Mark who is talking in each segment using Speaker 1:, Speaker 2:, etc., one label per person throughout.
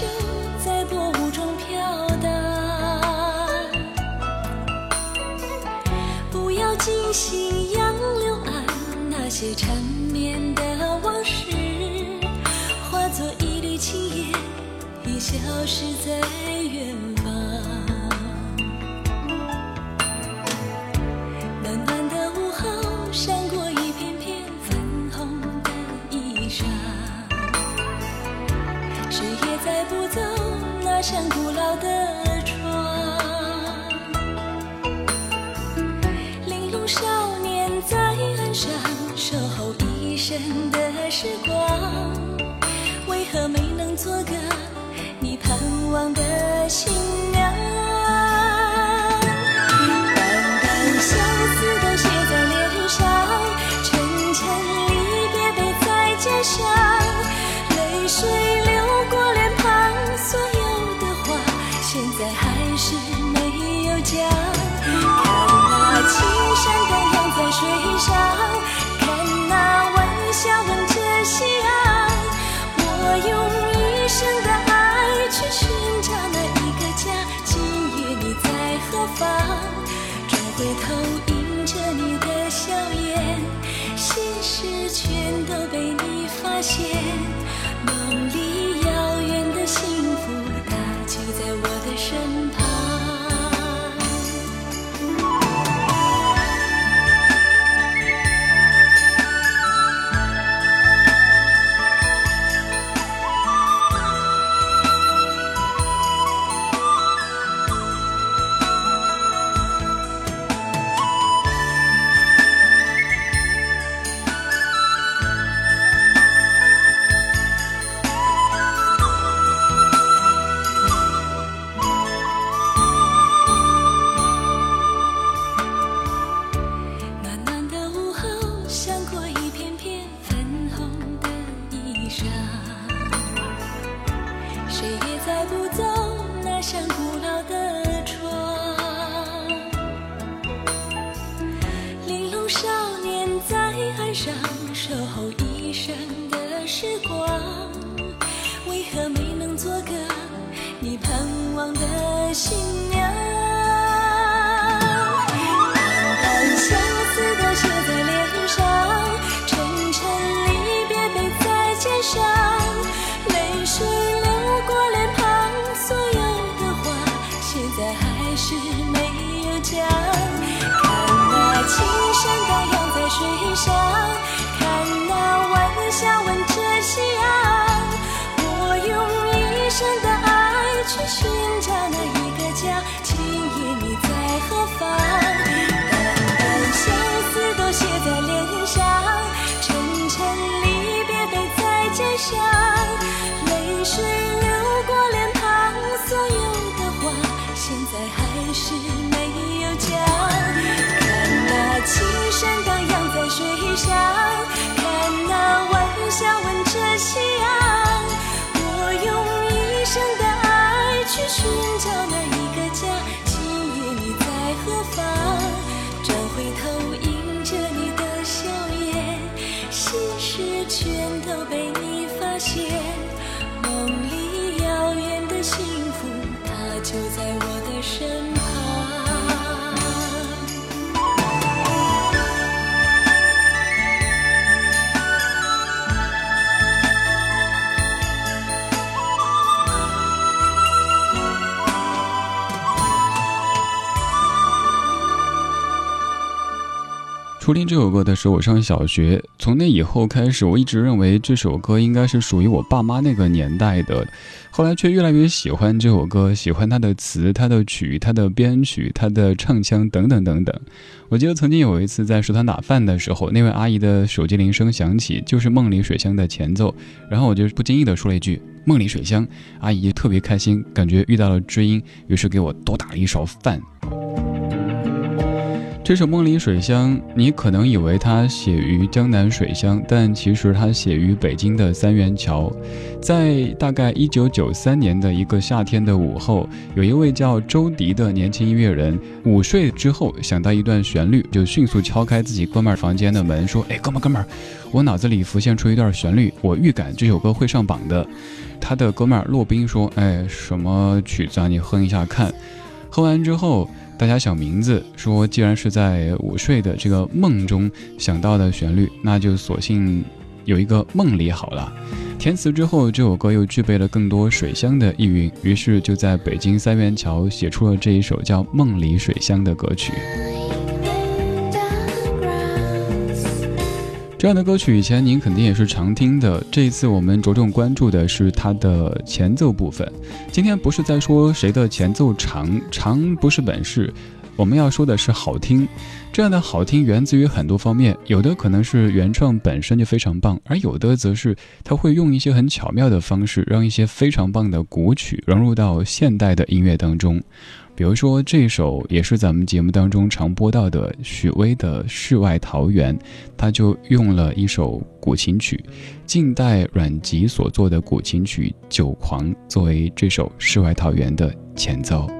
Speaker 1: 正在薄雾中飘荡，不要惊醒杨柳岸，那些缠绵的往事。化作一缕青烟，已消失在远。像古老。的些。的心
Speaker 2: 初听这首歌的时候，我上小学。从那以后开始，我一直认为这首歌应该是属于我爸妈那个年代的。后来却越来越喜欢这首歌，喜欢它的词、它的曲、它的编曲、它的唱腔等等等等。我记得曾经有一次在食堂打饭的时候，那位阿姨的手机铃声响起，就是《梦里水乡》的前奏。然后我就不经意的说了一句“梦里水乡”，阿姨特别开心，感觉遇到了知音，于是给我多打了一勺饭。这首《梦里水乡》，你可能以为它写于江南水乡，但其实它写于北京的三元桥。在大概一九九三年的一个夏天的午后，有一位叫周迪的年轻音乐人，午睡之后想到一段旋律，就迅速敲开自己哥们儿房间的门，说：“哎，哥们儿，哥们儿，我脑子里浮现出一段旋律，我预感这首歌会上榜的。”他的哥们儿骆宾说：“哎，什么曲子啊？你哼一下看。”哼完之后。大家想名字，说既然是在午睡的这个梦中想到的旋律，那就索性有一个梦里好了。填词之后，这首歌又具备了更多水乡的意蕴，于是就在北京三元桥写出了这一首叫《梦里水乡》的歌曲。这样的歌曲以前您肯定也是常听的，这一次我们着重关注的是它的前奏部分。今天不是在说谁的前奏长，长不是本事，我们要说的是好听。这样的好听源自于很多方面，有的可能是原创本身就非常棒，而有的则是他会用一些很巧妙的方式，让一些非常棒的古曲融入到现代的音乐当中。比如说这首也是咱们节目当中常播到的许巍的《世外桃源》，他就用了一首古琴曲，近代阮籍所作的古琴曲《酒狂》作为这首《世外桃源》的前奏。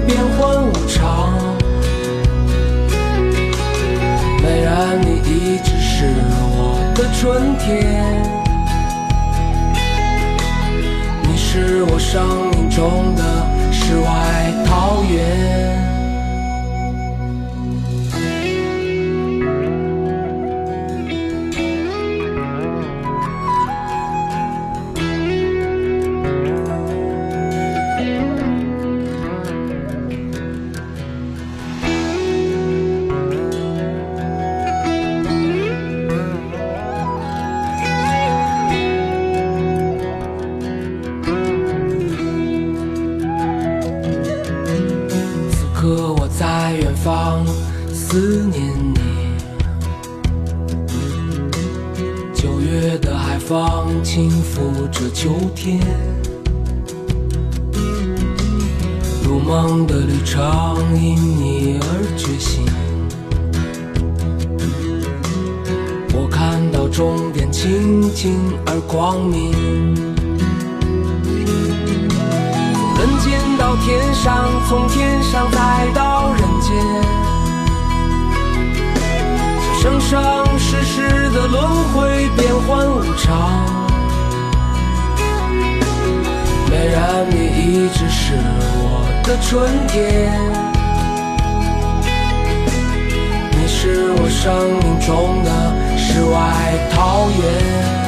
Speaker 3: 变幻无常。美人，你一直是我的春天，你是我生命中的世外桃源。光明。从人间到天上，从天上再到人间，这生生世世的轮回，变幻无常。美人，你一直是我的春天，你是我生命中的世外桃源。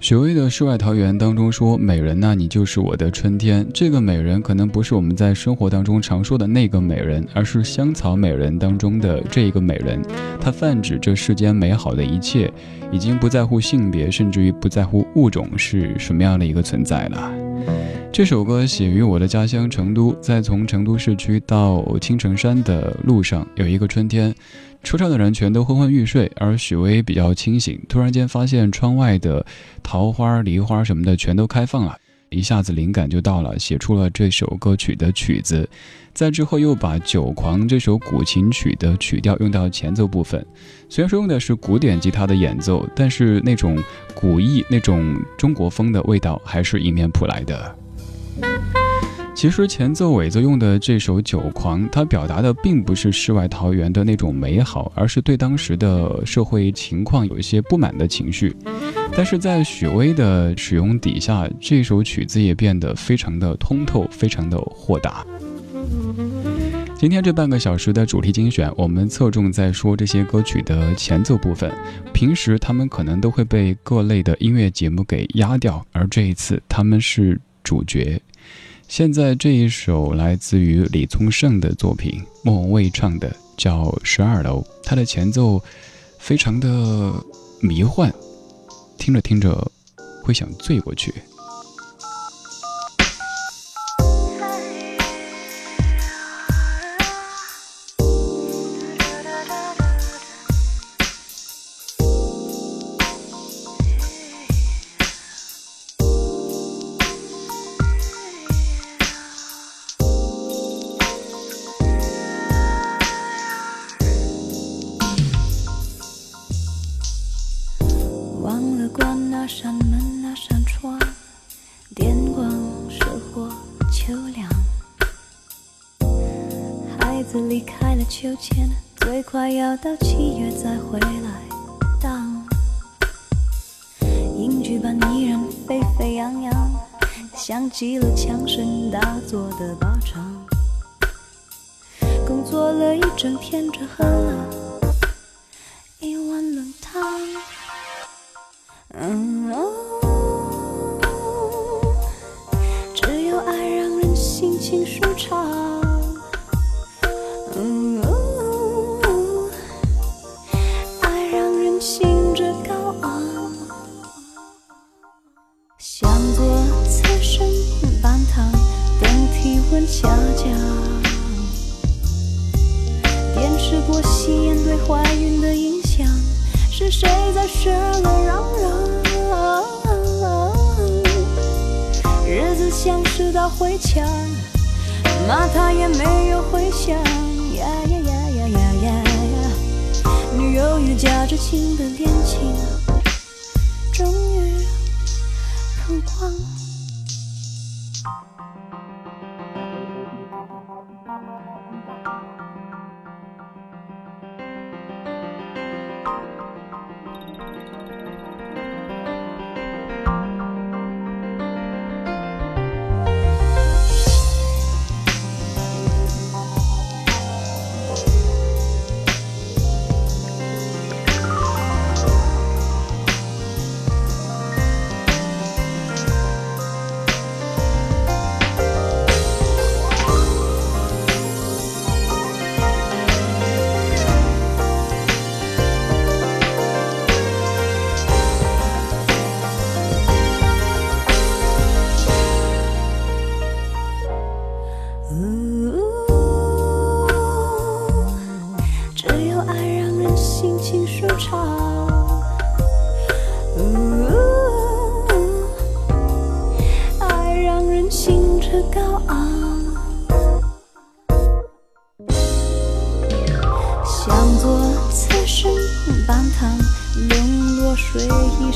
Speaker 2: 许巍的《世外桃源》当中说：“美人那，你就是我的春天。”这个美人可能不是我们在生活当中常说的那个美人，而是香草美人当中的这一个美人。它泛指这世间美好的一切，已经不在乎性别，甚至于不在乎物种是什么样的一个存在了。这首歌写于我的家乡成都，在从成都市区到青城山的路上，有一个春天。车上的人全都昏昏欲睡，而许巍比较清醒。突然间发现窗外的桃花、梨花什么的全都开放了，一下子灵感就到了，写出了这首歌曲的曲子。在之后又把《酒狂》这首古琴曲的曲调用到前奏部分。虽然说用的是古典吉他的演奏，但是那种古意、那种中国风的味道还是迎面扑来的。其实前奏尾奏用的这首《酒狂》，它表达的并不是世外桃源的那种美好，而是对当时的社会情况有一些不满的情绪。但是在许巍的使用底下，这首曲子也变得非常的通透，非常的豁达。今天这半个小时的主题精选，我们侧重在说这些歌曲的前奏部分。平时他们可能都会被各类的音乐节目给压掉，而这一次他们是主角。现在这一首来自于李宗盛的作品，莫文蔚唱的，叫《十二楼》，它的前奏非常的迷幻，听着听着会想醉过去。
Speaker 4: 孩子离开了秋千，最快要到七月再回来，当英剧般依然沸沸扬扬，像极了枪声大作的靶场。工作了一整天，只喝了下降。电视播吸烟对怀孕的影响，是谁在十二楼嚷嚷？日子像是道回墙，骂他也没有回响。呀呀呀呀呀呀呀！女友与夹着情的恋情，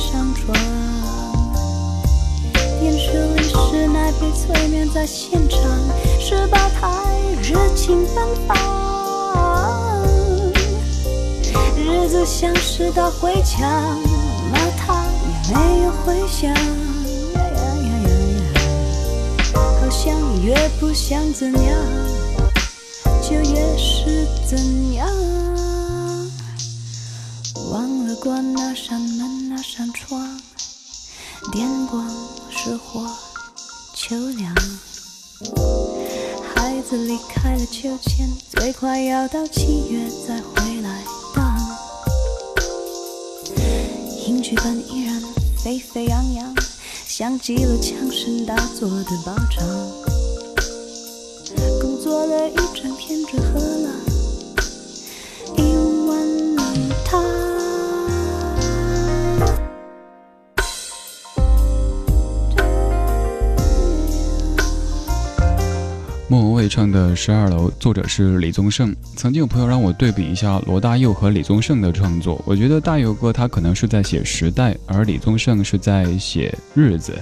Speaker 4: 上床。电视里是那被催眠在现场，十八台热情奔放，日子像是道灰墙，骂他也没有回响。好像越不想怎样，就越是怎样。忘了关那扇门那扇窗，
Speaker 1: 电光石火，秋凉。孩子离开了秋千，最快要到七月再回来荡。影剧本依然沸沸扬扬，像极了枪声大作的巴掌。工作了一整天，只喝了
Speaker 2: 唱的《十二楼》，作者是李宗盛。曾经有朋友让我对比一下罗大佑和李宗盛的创作，我觉得大佑哥他可能是在写时代，而李宗盛是在写日子。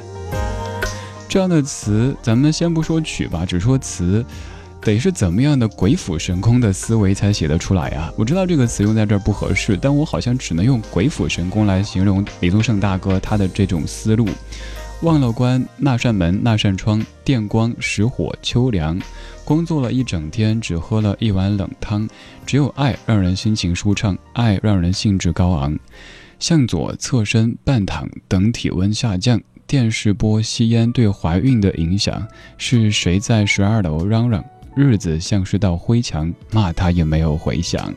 Speaker 2: 这样的词，咱们先不说曲吧，只说词，得是怎么样的鬼斧神工的思维才写得出来呀？我知道这个词用在这儿不合适，但我好像只能用鬼斧神工来形容李宗盛大哥他的这种思路。忘了关那扇门那扇窗，电光石火秋凉。工作了一整天，只喝了一碗冷汤。只有爱让人心情舒畅，爱让人兴致高昂。向左侧身半躺，等体温下降。电视播吸烟对怀孕的影响。是谁在十二楼嚷嚷？日子像是道灰墙，骂他也没有回响。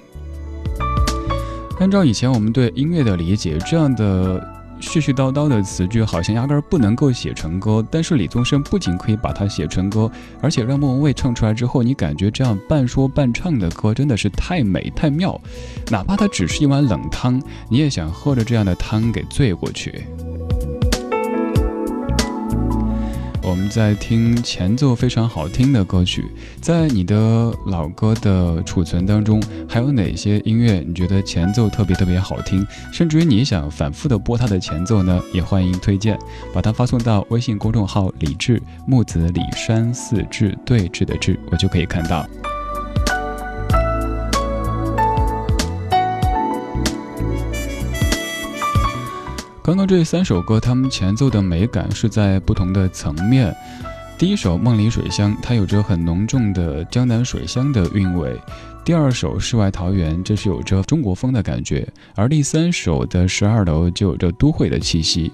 Speaker 2: 按照以前我们对音乐的理解，这样的。絮絮叨叨的词句好像压根儿不能够写成歌，但是李宗盛不仅可以把它写成歌，而且让莫文蔚唱出来之后，你感觉这样半说半唱的歌真的是太美太妙，哪怕它只是一碗冷汤，你也想喝着这样的汤给醉过去。我们在听前奏非常好听的歌曲，在你的老歌的储存当中，还有哪些音乐你觉得前奏特别特别好听，甚至于你想反复的播它的前奏呢？也欢迎推荐，把它发送到微信公众号“李志木子李山寺志对峙的志”，我就可以看到。刚刚这三首歌，它们前奏的美感是在不同的层面。第一首《梦里水乡》，它有着很浓重的江南水乡的韵味；第二首《世外桃源》，这是有着中国风的感觉；而第三首的《十二楼》就有着都会的气息。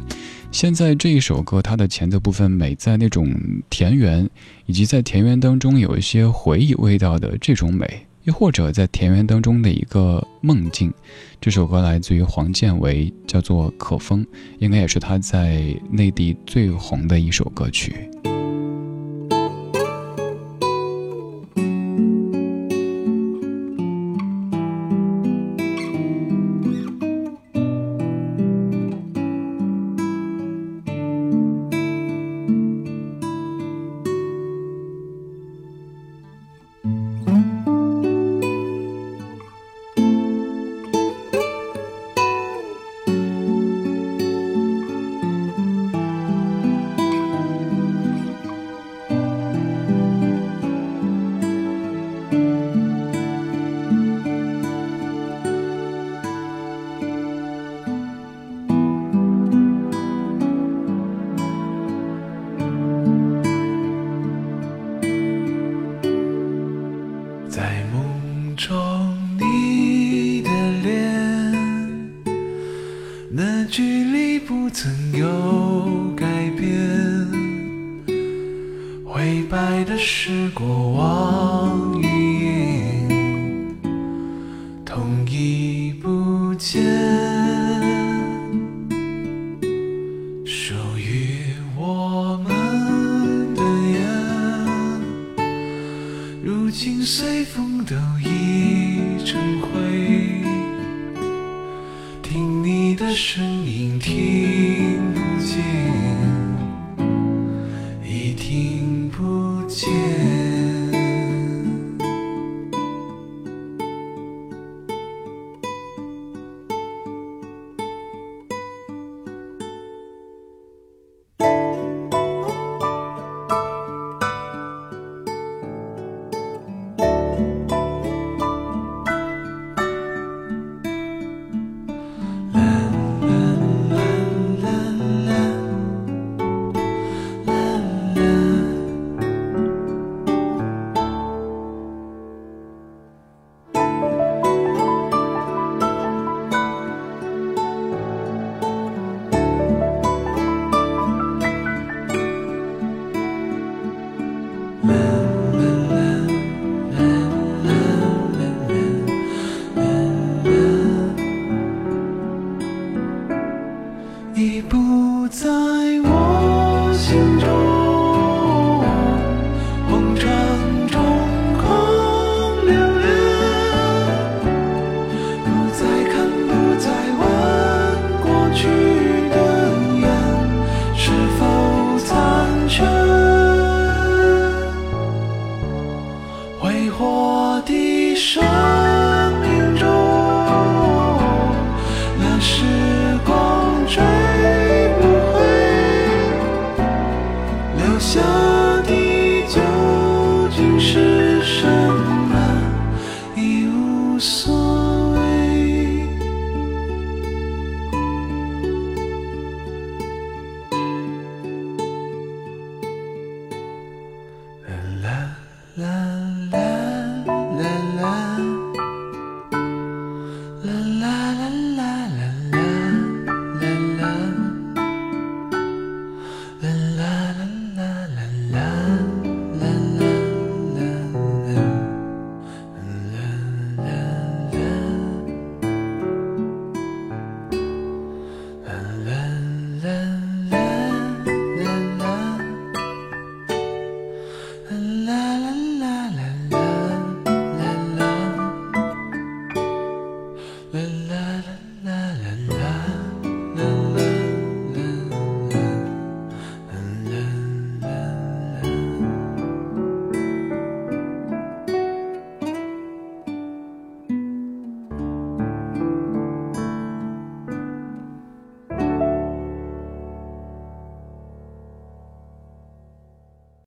Speaker 2: 现在这一首歌，它的前奏部分美在那种田园，以及在田园当中有一些回忆味道的这种美。又或者在田园当中的一个梦境，这首歌来自于黄建为，叫做《可风》，应该也是他在内地最红的一首歌曲。
Speaker 5: 的声音听不见。已听不见。